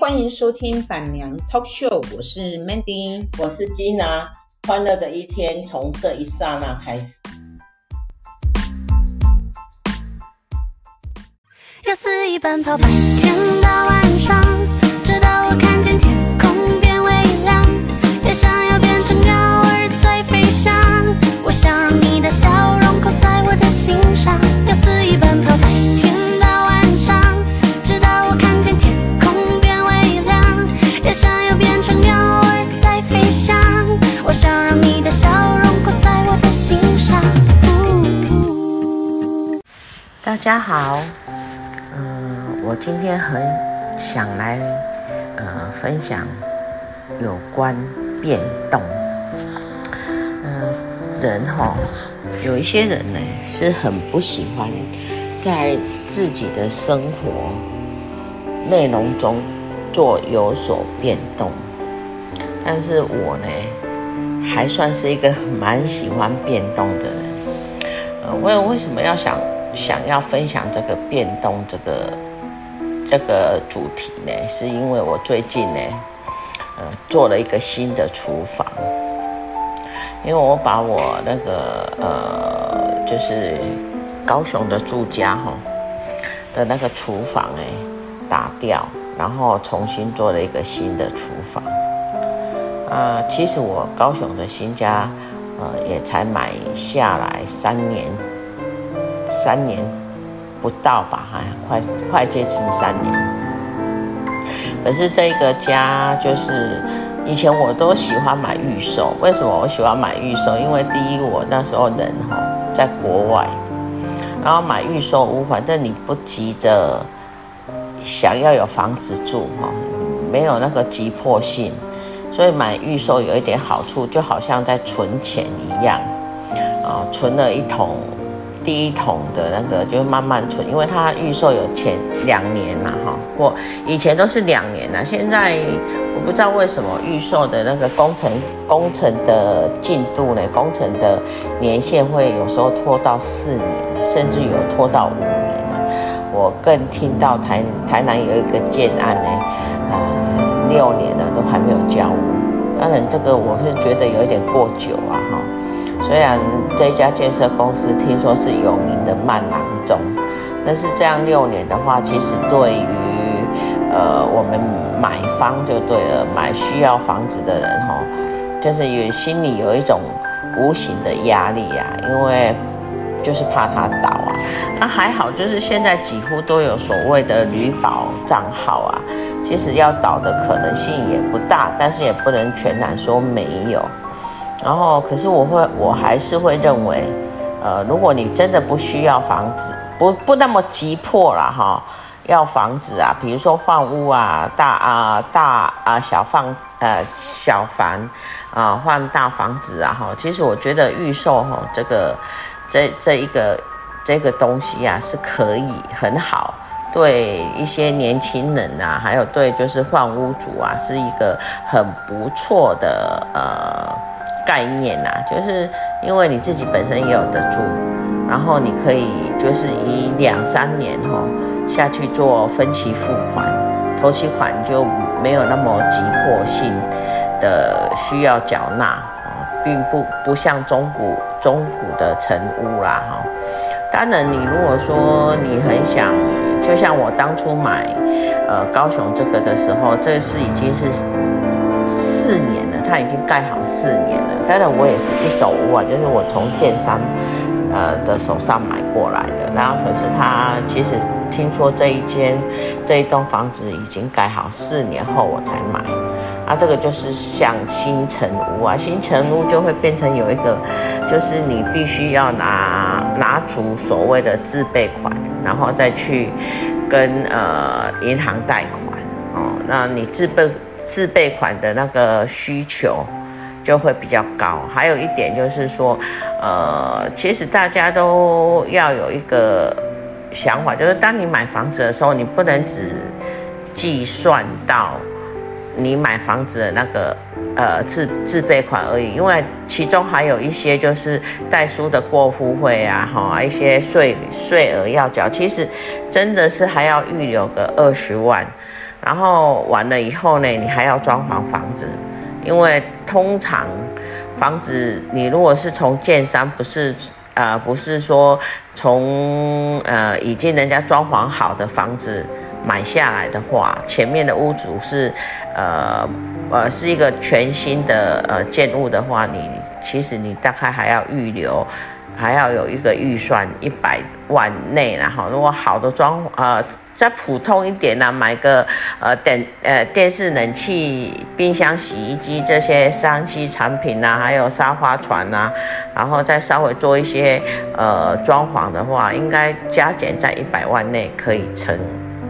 欢迎收听板娘 Talk Show，我是 Mandy，我是 Gina，欢乐的一天从这一刹那开始。要肆意奔跑，白天到晚上，直到我看见天家好，嗯，我今天很想来，呃，分享有关变动。嗯、人哈，有一些人呢是很不喜欢在自己的生活内容中做有所变动，但是我呢，还算是一个蛮喜欢变动的人。呃，我为什么要想？想要分享这个变动这个这个主题呢，是因为我最近呢，呃，做了一个新的厨房，因为我把我那个呃，就是高雄的住家哈的那个厨房哎打掉，然后重新做了一个新的厨房。啊、其实我高雄的新家呃也才买下来三年。三年不到吧，还快快接近三年。可是这个家就是以前我都喜欢买预售。为什么我喜欢买预售？因为第一，我那时候人哈在国外，然后买预售屋，反正你不急着想要有房子住哈，没有那个急迫性，所以买预售有一点好处，就好像在存钱一样啊，存了一桶。第一桶的那个就慢慢存，因为它预售有前两年嘛，哈，我以前都是两年了，现在我不知道为什么预售的那个工程工程的进度呢，工程的年限会有时候拖到四年，甚至有拖到五年了。我更听到台台南有一个建案呢，呃，六年了都还没有交屋，当然这个我是觉得有一点过久啊，哈。虽然这家建设公司听说是有名的慢郎中，但是这样六年的话，其实对于呃我们买方就对了，买需要房子的人哈，就是有心里有一种无形的压力呀、啊，因为就是怕它倒啊。那还好，就是现在几乎都有所谓的履保账号啊，其实要倒的可能性也不大，但是也不能全然说没有。然后，可是我会，我还是会认为，呃，如果你真的不需要房子，不不那么急迫了哈，要房子啊，比如说换屋啊，大啊大啊小房呃小房啊换大房子啊哈，其实我觉得预售哈这个这这一个这个东西啊是可以很好，对一些年轻人啊，还有对就是换屋主啊，是一个很不错的呃。概念呐、啊，就是因为你自己本身也有得住，然后你可以就是以两三年哈下去做分期付款，头期款就没有那么急迫性的需要缴纳啊，并不不像中古中古的成屋啦哈。当然，你如果说你很想，就像我当初买呃高雄这个的时候，这是已经是四年。它已经盖好四年了，当然我也是一手屋啊，就是我从建商呃的手上买过来的。然后可是他其实听说这一间这一栋房子已经盖好四年后我才买，啊，这个就是像新城屋啊，新城屋就会变成有一个，就是你必须要拿拿出所谓的自备款，然后再去跟呃银行贷款哦，那你自备。自备款的那个需求就会比较高，还有一点就是说，呃，其实大家都要有一个想法，就是当你买房子的时候，你不能只计算到你买房子的那个呃自自备款而已，因为其中还有一些就是代书的过户费啊，哈，一些税税额要缴，其实真的是还要预留个二十万。然后完了以后呢，你还要装潢房子，因为通常房子你如果是从建商，不是呃不是说从呃已经人家装潢好的房子买下来的话，前面的屋主是呃呃是一个全新的呃建物的话，你其实你大概还要预留。还要有一个预算一百万内，然后如果好的装呃再普通一点呢、买个呃电呃电视、冷气、冰箱、洗衣机这些三 C 产品啊，还有沙发床啊，然后再稍微做一些呃装潢的话，应该加减在一百万内可以成，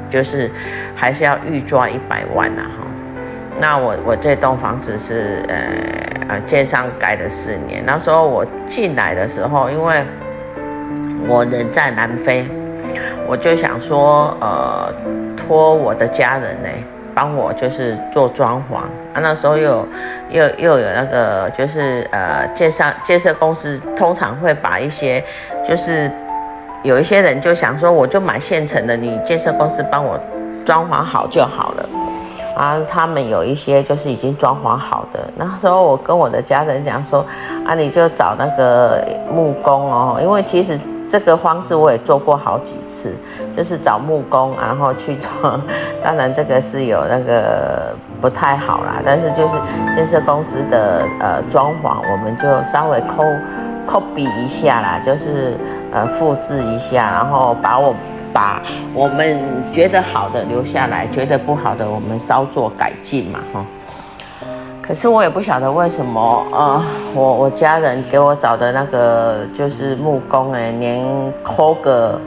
就是还是要预抓一百万呐、啊、哈。那我我这栋房子是呃呃建商盖了四年，那时候我进来的时候，因为我人在南非，我就想说呃托我的家人呢帮我就是做装潢啊，那时候又又又有那个就是呃建商建设公司通常会把一些就是有一些人就想说我就买现成的，你建设公司帮我装潢好就好了。啊，他们有一些就是已经装潢好的。那时候我跟我的家人讲说，啊，你就找那个木工哦，因为其实这个方式我也做过好几次，就是找木工，然后去装。当然这个是有那个不太好啦，但是就是建设公司的呃装潢，我们就稍微抠 copy 一下啦，就是呃复制一下，然后把我。把我们觉得好的留下来，觉得不好的我们稍作改进嘛，哈。可是我也不晓得为什么，呃，我我家人给我找的那个就是木工哎，连抠个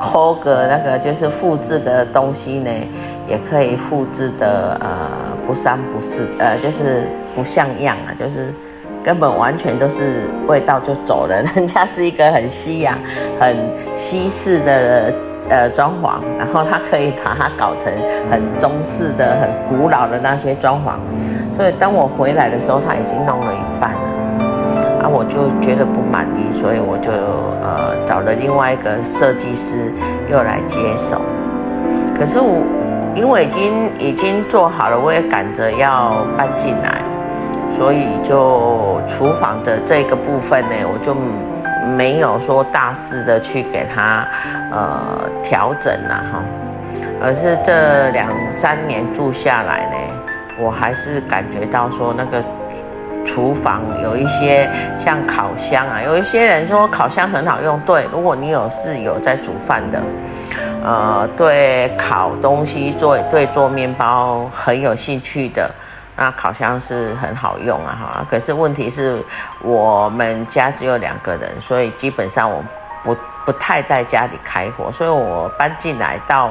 抠个那个就是复制的东西呢，也可以复制的呃不三不四，呃就是不像样啊，就是。根本完全都是味道就走了，人家是一个很西洋、很西式的呃装潢，然后他可以把它搞成很中式的、很古老的那些装潢，所以当我回来的时候，他已经弄了一半了，啊，我就觉得不满意，所以我就呃找了另外一个设计师又来接手，可是我因为已经已经做好了，我也赶着要搬进来。所以就厨房的这个部分呢，我就没有说大肆的去给它呃调整了哈，而是这两三年住下来呢，我还是感觉到说那个厨房有一些像烤箱啊，有一些人说烤箱很好用，对，如果你有室友在煮饭的，呃，对烤东西做对做面包很有兴趣的。那烤箱是很好用啊，哈！可是问题是我们家只有两个人，所以基本上我不不太在家里开火，所以我搬进来到，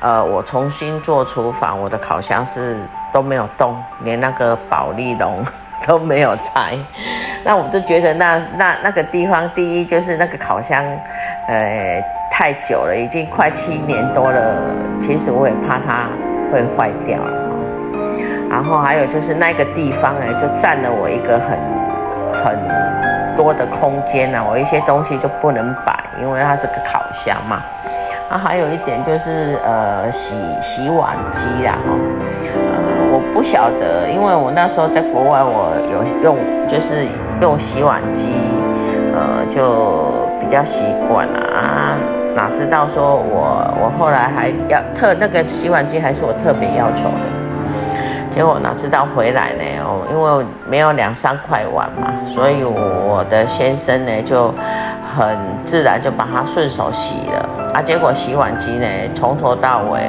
呃，我重新做厨房，我的烤箱是都没有动，连那个保丽龙 都没有拆。那我就觉得那那那个地方，第一就是那个烤箱，呃，太久了，已经快七年多了，其实我也怕它会坏掉了。然后还有就是那个地方哎，就占了我一个很很多的空间呐、啊，我一些东西就不能摆，因为它是个烤箱嘛。啊，还有一点就是呃洗洗碗机啦哈，呃我不晓得，因为我那时候在国外，我有用就是用洗碗机，呃就比较习惯了啊，哪知道说我我后来还要特那个洗碗机还是我特别要求的。结果哪知道回来呢？哦，因为没有两三块碗嘛，所以我的先生呢就很自然就把它顺手洗了啊。结果洗碗机呢从头到尾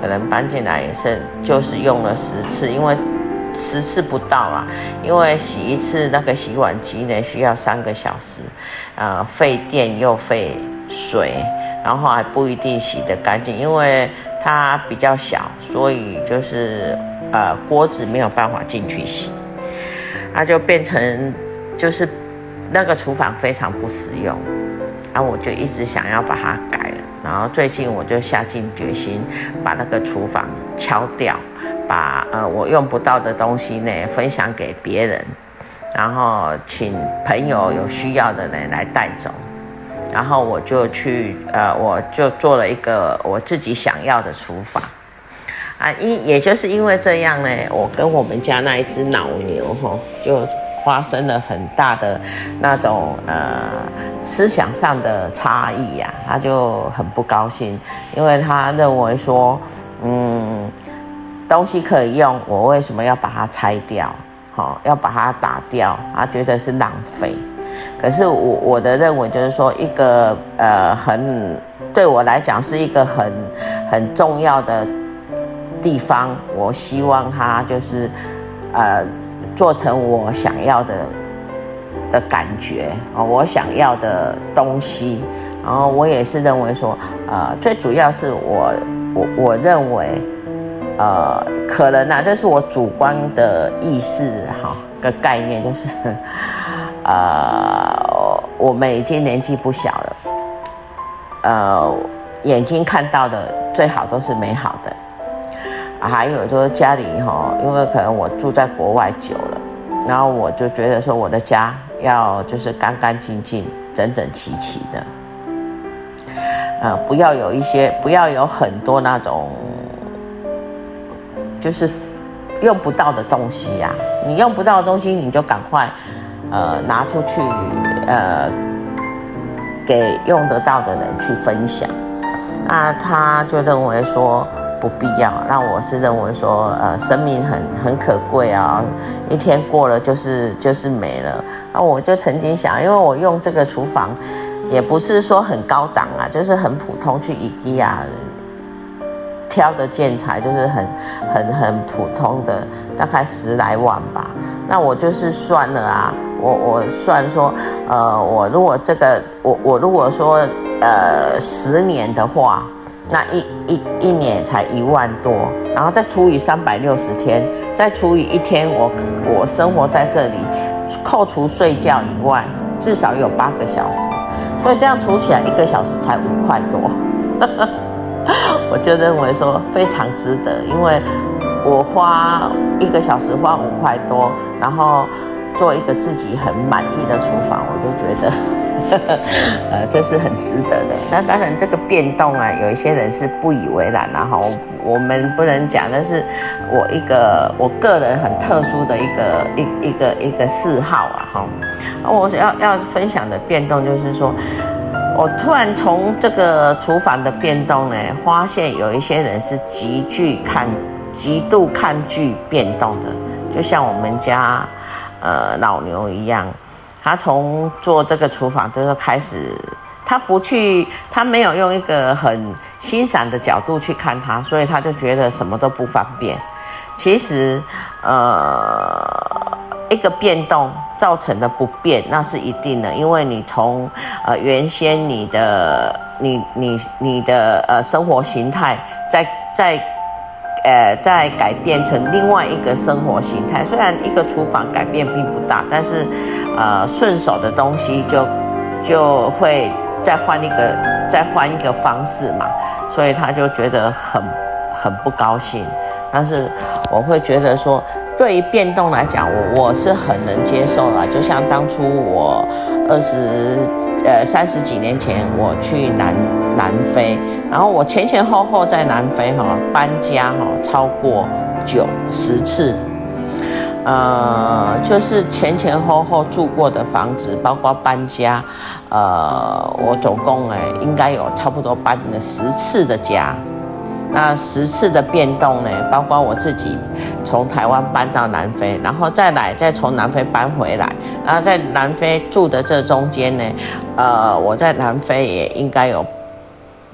可能搬进来也是就是用了十次，因为十次不到啊。因为洗一次那个洗碗机呢需要三个小时，呃，费电又费水，然后还不一定洗得干净，因为它比较小，所以就是。呃，锅子没有办法进去洗，那就变成就是那个厨房非常不实用，然后我就一直想要把它改了，然后最近我就下定决心把那个厨房敲掉，把呃我用不到的东西呢分享给别人，然后请朋友有需要的人来带走，然后我就去呃我就做了一个我自己想要的厨房。啊，因也就是因为这样呢，我跟我们家那一只老牛吼，就发生了很大的那种呃思想上的差异呀，他就很不高兴，因为他认为说，嗯，东西可以用，我为什么要把它拆掉？好，要把它打掉，他觉得是浪费。可是我我的认为就是说，一个呃很对我来讲是一个很很重要的地方，我希望它就是呃做成我想要的的感觉哦，我想要的东西。然后我也是认为说，呃，最主要是我我我认为，呃，可能啊，这是我主观的意识哈个概念，就是。呃，我们已经年纪不小了，呃，眼睛看到的最好都是美好的，还有就是家里哈，因为可能我住在国外久了，然后我就觉得说我的家要就是干干净净、整整齐齐的，呃，不要有一些，不要有很多那种，就是用不到的东西呀、啊，你用不到的东西，你就赶快。呃，拿出去，呃，给用得到的人去分享。那他就认为说不必要。那我是认为说，呃，生命很很可贵啊，一天过了就是就是没了。那我就曾经想，因为我用这个厨房，也不是说很高档啊，就是很普通，去 IKEA 挑的建材，就是很很很普通的，大概十来万吧。那我就是算了啊。我我算说，呃，我如果这个，我我如果说，呃，十年的话，那一一一年才一万多，然后再除以三百六十天，再除以一天我，我生活在这里，扣除睡觉以外，至少有八个小时，所以这样除起来一个小时才五块多，我就认为说非常值得，因为我花一个小时花五块多，然后。做一个自己很满意的厨房，我就觉得，呃，这是很值得的。那当然，这个变动啊，有一些人是不以为然然后我们不能讲，那是我一个我个人很特殊的一个一一个一个嗜好啊，哈。我要要分享的变动就是说，我突然从这个厨房的变动呢，发现有一些人是极具看极度抗拒变动的，就像我们家。呃，老牛一样，他从做这个厨房就是开始，他不去，他没有用一个很欣赏的角度去看它，所以他就觉得什么都不方便。其实，呃，一个变动造成的不便，那是一定的，因为你从呃原先你的你你你的呃生活形态在在。呃，再改变成另外一个生活形态。虽然一个厨房改变并不大，但是，呃，顺手的东西就就会再换一个，再换一个方式嘛。所以他就觉得很很不高兴。但是我会觉得说，对于变动来讲，我我是很能接受啦。就像当初我二十。呃，三十几年前我去南南非，然后我前前后后在南非哈搬家哈超过九十次，呃，就是前前后后住过的房子，包括搬家，呃，我总共哎应该有差不多搬了十次的家。那十次的变动呢，包括我自己从台湾搬到南非，然后再来再从南非搬回来，然后在南非住的这中间呢，呃，我在南非也应该有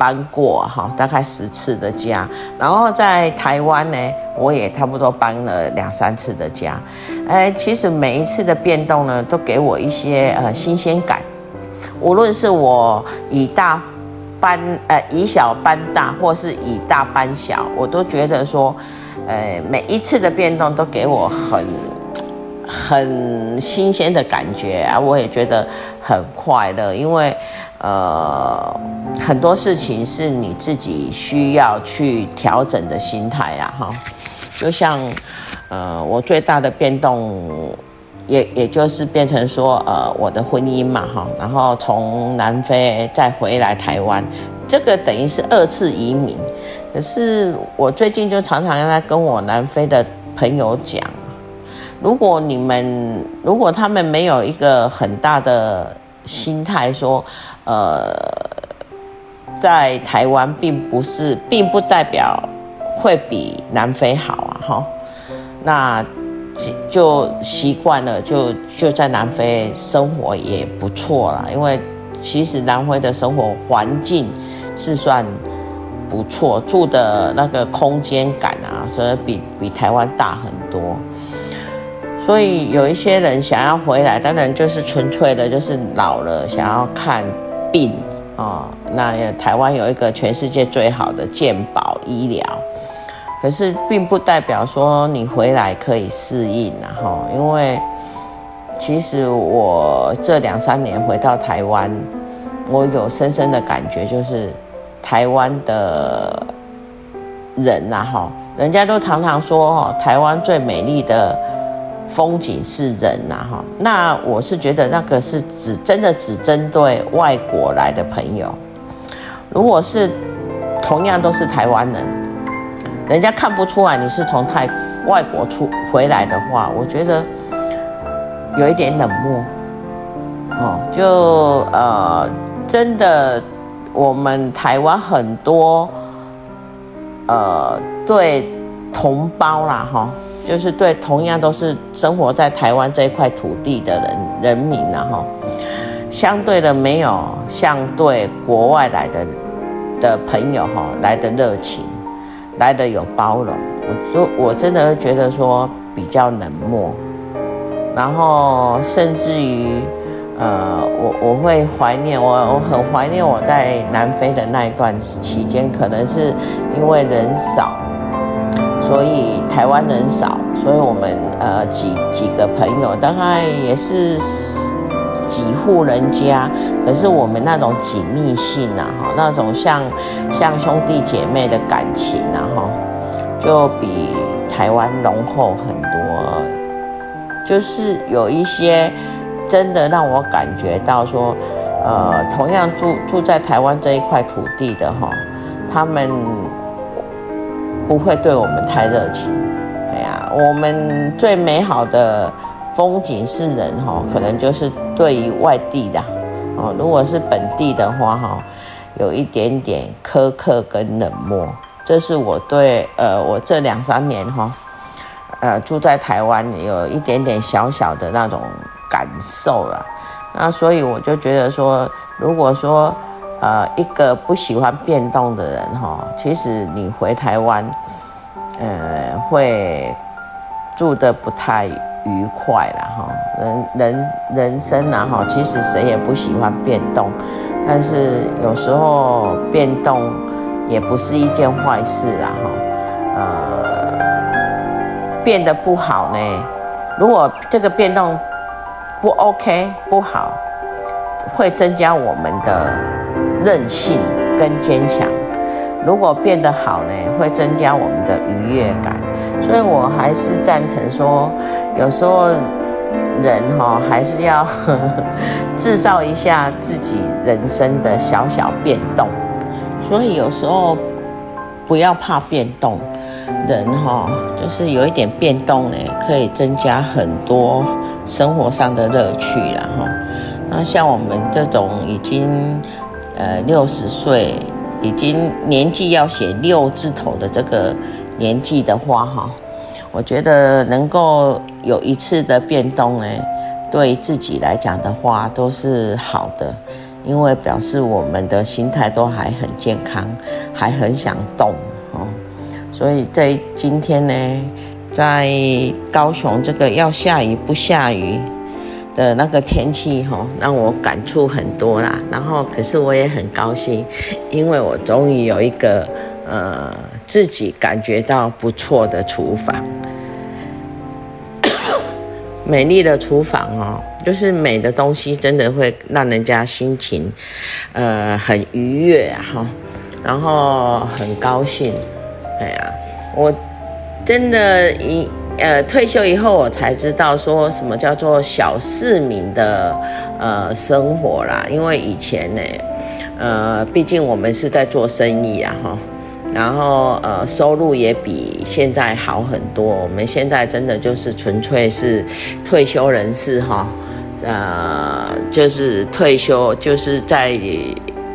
搬过哈，大概十次的家，然后在台湾呢，我也差不多搬了两三次的家，哎，其实每一次的变动呢，都给我一些呃新鲜感，无论是我以大。搬呃以小搬大，或是以大搬小，我都觉得说，呃每一次的变动都给我很很新鲜的感觉啊，我也觉得很快乐，因为呃很多事情是你自己需要去调整的心态啊哈，就像呃我最大的变动。也也就是变成说，呃，我的婚姻嘛，哈，然后从南非再回来台湾，这个等于是二次移民。可是我最近就常常在跟我南非的朋友讲，如果你们如果他们没有一个很大的心态说，呃，在台湾并不是，并不代表会比南非好啊，哈，那就习惯了，就就在南非生活也不错啦，因为其实南非的生活环境是算不错，住的那个空间感啊，所以比比台湾大很多。所以有一些人想要回来，当然就是纯粹的，就是老了想要看病、哦。那台湾有一个全世界最好的健保医疗，可是并不代表说你回来可以适应啊后。因为其实我这两三年回到台湾，我有深深的感觉，就是台湾的人呐哈，人家都常常说哈，台湾最美丽的。风景是人呐，哈，那我是觉得那个是只真的只针对外国来的朋友。如果是同样都是台湾人，人家看不出来你是从泰外国出回来的话，我觉得有一点冷漠。哦，就呃，真的，我们台湾很多呃对同胞啦，哈。就是对同样都是生活在台湾这一块土地的人人民然后，相对的没有像对国外来的的朋友哈来的热情，来的有包容，我就我真的觉得说比较冷漠，然后甚至于呃我我会怀念我我很怀念我在南非的那一段期间，可能是因为人少。所以台湾人少，所以我们呃几几个朋友，大概也是几户人家，可是我们那种紧密性啊，哈，那种像像兄弟姐妹的感情啊，哈，就比台湾浓厚很多。就是有一些真的让我感觉到说，呃，同样住住在台湾这一块土地的哈，他们。不会对我们太热情，我们最美好的风景是人哈，可能就是对于外地的哦，如果是本地的话哈，有一点点苛刻跟冷漠，这是我对呃我这两三年哈，呃住在台湾有一点点小小的那种感受了，那所以我就觉得说，如果说。呃，一个不喜欢变动的人哈，其实你回台湾，呃，会住的不太愉快了哈。人人人生啊哈，其实谁也不喜欢变动，但是有时候变动也不是一件坏事啊哈。呃，变得不好呢，如果这个变动不 OK 不好，会增加我们的。韧性跟坚强，如果变得好呢，会增加我们的愉悦感。所以我还是赞成说，有时候人哈还是要呵呵制造一下自己人生的小小变动。所以有时候不要怕变动，人哈就是有一点变动呢，可以增加很多生活上的乐趣啦哈。那像我们这种已经。呃，六十岁已经年纪要写六字头的这个年纪的话，哈，我觉得能够有一次的变动呢，对自己来讲的话都是好的，因为表示我们的心态都还很健康，还很想动哦。所以在今天呢，在高雄这个要下雨不下雨。的那个天气哈，让我感触很多啦。然后，可是我也很高兴，因为我终于有一个呃自己感觉到不错的厨房，美丽的厨房哦，就是美的东西真的会让人家心情呃很愉悦哈，然后很高兴。哎呀，我真的一。呃退休以后，我才知道说什么叫做小市民的呃生活啦。因为以前呢，呃，毕竟我们是在做生意啊，哈，然后呃收入也比现在好很多。我们现在真的就是纯粹是退休人士哈，呃，就是退休就是在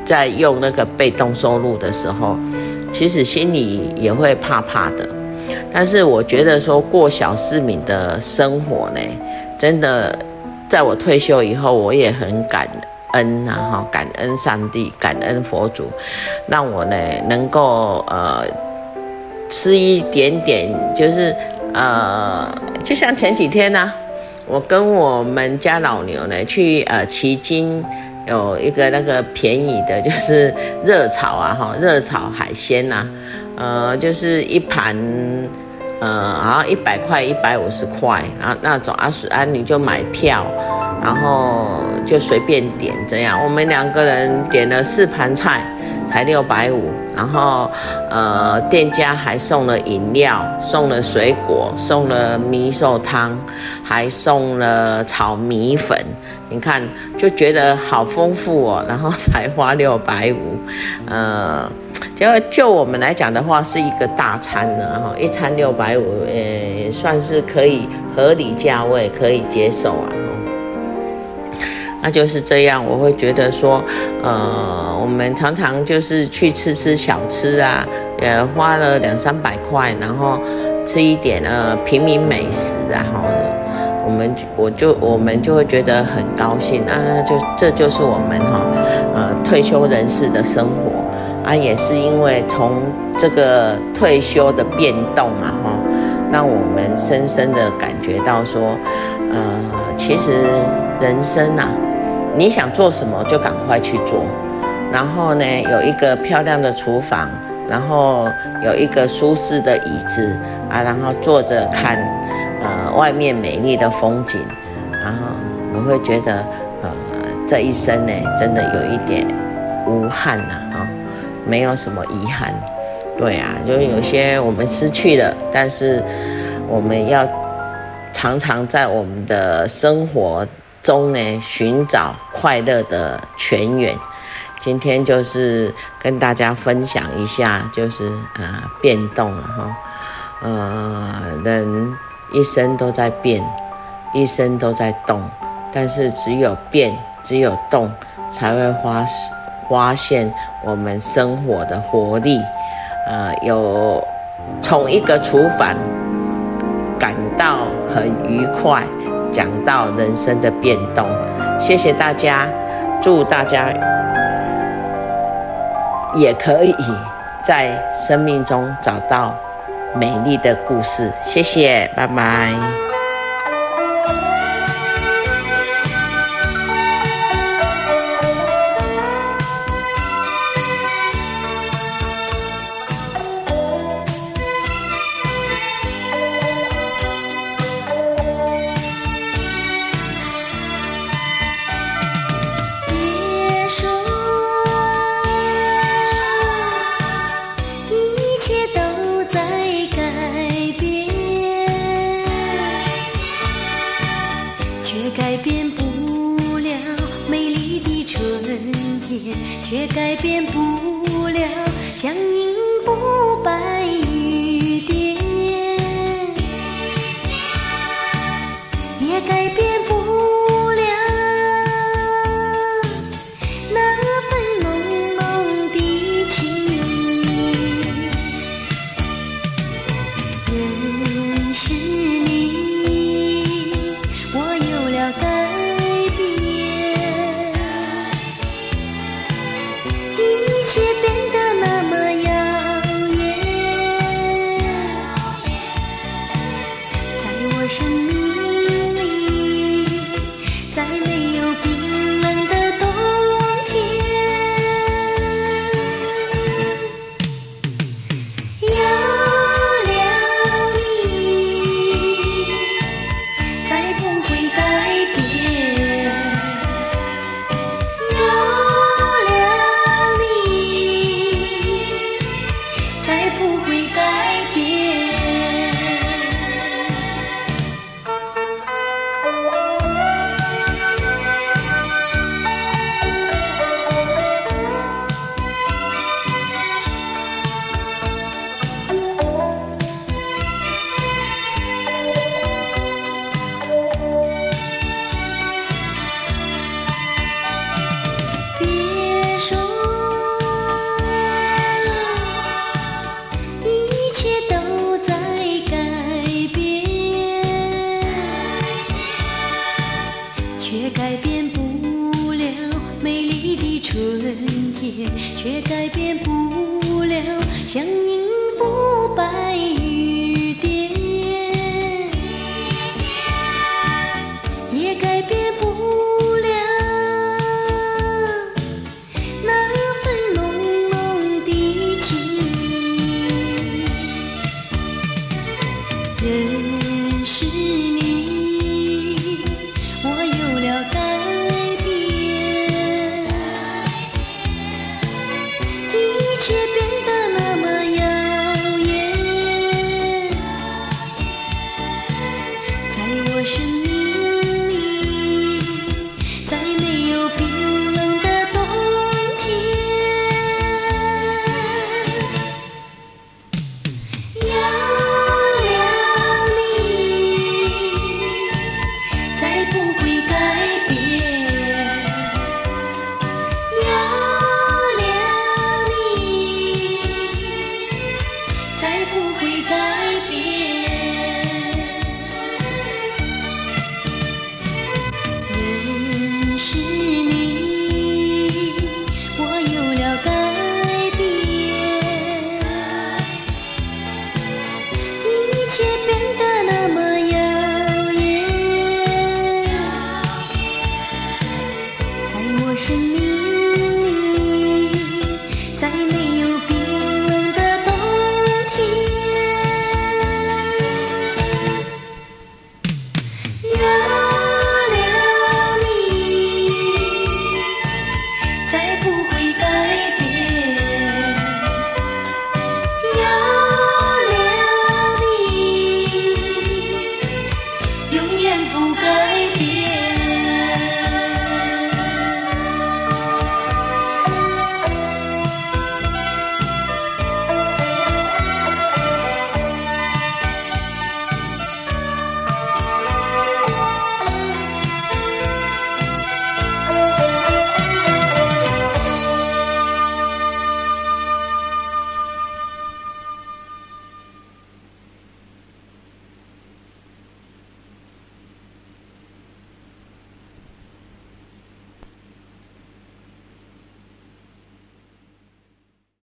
在用那个被动收入的时候，其实心里也会怕怕的。但是我觉得说过小市民的生活呢，真的，在我退休以后，我也很感恩啊，哈，感恩上帝，感恩佛祖，让我呢能够呃吃一点点，就是呃，就像前几天呢、我跟我们家老牛呢去呃旗津有一个那个便宜的，就是热炒啊，哈，热炒海鲜呐、啊。呃，就是一盘，呃，好像一百块、一百五十块，然后那种啊，啊，你就买票，然后就随便点这样。我们两个人点了四盘菜，才六百五，然后呃，店家还送了饮料，送了水果，送了米寿汤，还送了炒米粉。你看，就觉得好丰富哦，然后才花六百五，呃。就就我们来讲的话，是一个大餐呢哈，一餐六百五，呃，算是可以合理价位，可以接受啊。那就是这样，我会觉得说，呃，我们常常就是去吃吃小吃啊，也，花了两三百块，然后吃一点呃平民美食啊，然后我们我就我们就会觉得很高兴啊，那就这就是我们哈，呃，退休人士的生活。啊，也是因为从这个退休的变动嘛，哈，让我们深深的感觉到说，呃，其实人生啊，你想做什么就赶快去做，然后呢，有一个漂亮的厨房，然后有一个舒适的椅子啊，然后坐着看，呃，外面美丽的风景，然后我会觉得，呃，这一生呢，真的有一点无憾呐，啊。没有什么遗憾，对啊，就有些我们失去了，但是我们要常常在我们的生活中呢寻找快乐的泉源。今天就是跟大家分享一下，就是呃变动了哈，呃人一生都在变，一生都在动，但是只有变，只有动，才会发发现我们生活的活力，呃，有从一个厨房感到很愉快，讲到人生的变动。谢谢大家，祝大家也可以在生命中找到美丽的故事。谢谢，拜拜。却改变不了美丽的春天却改变不了相思不白却改变不了美丽的春天，却改变不了。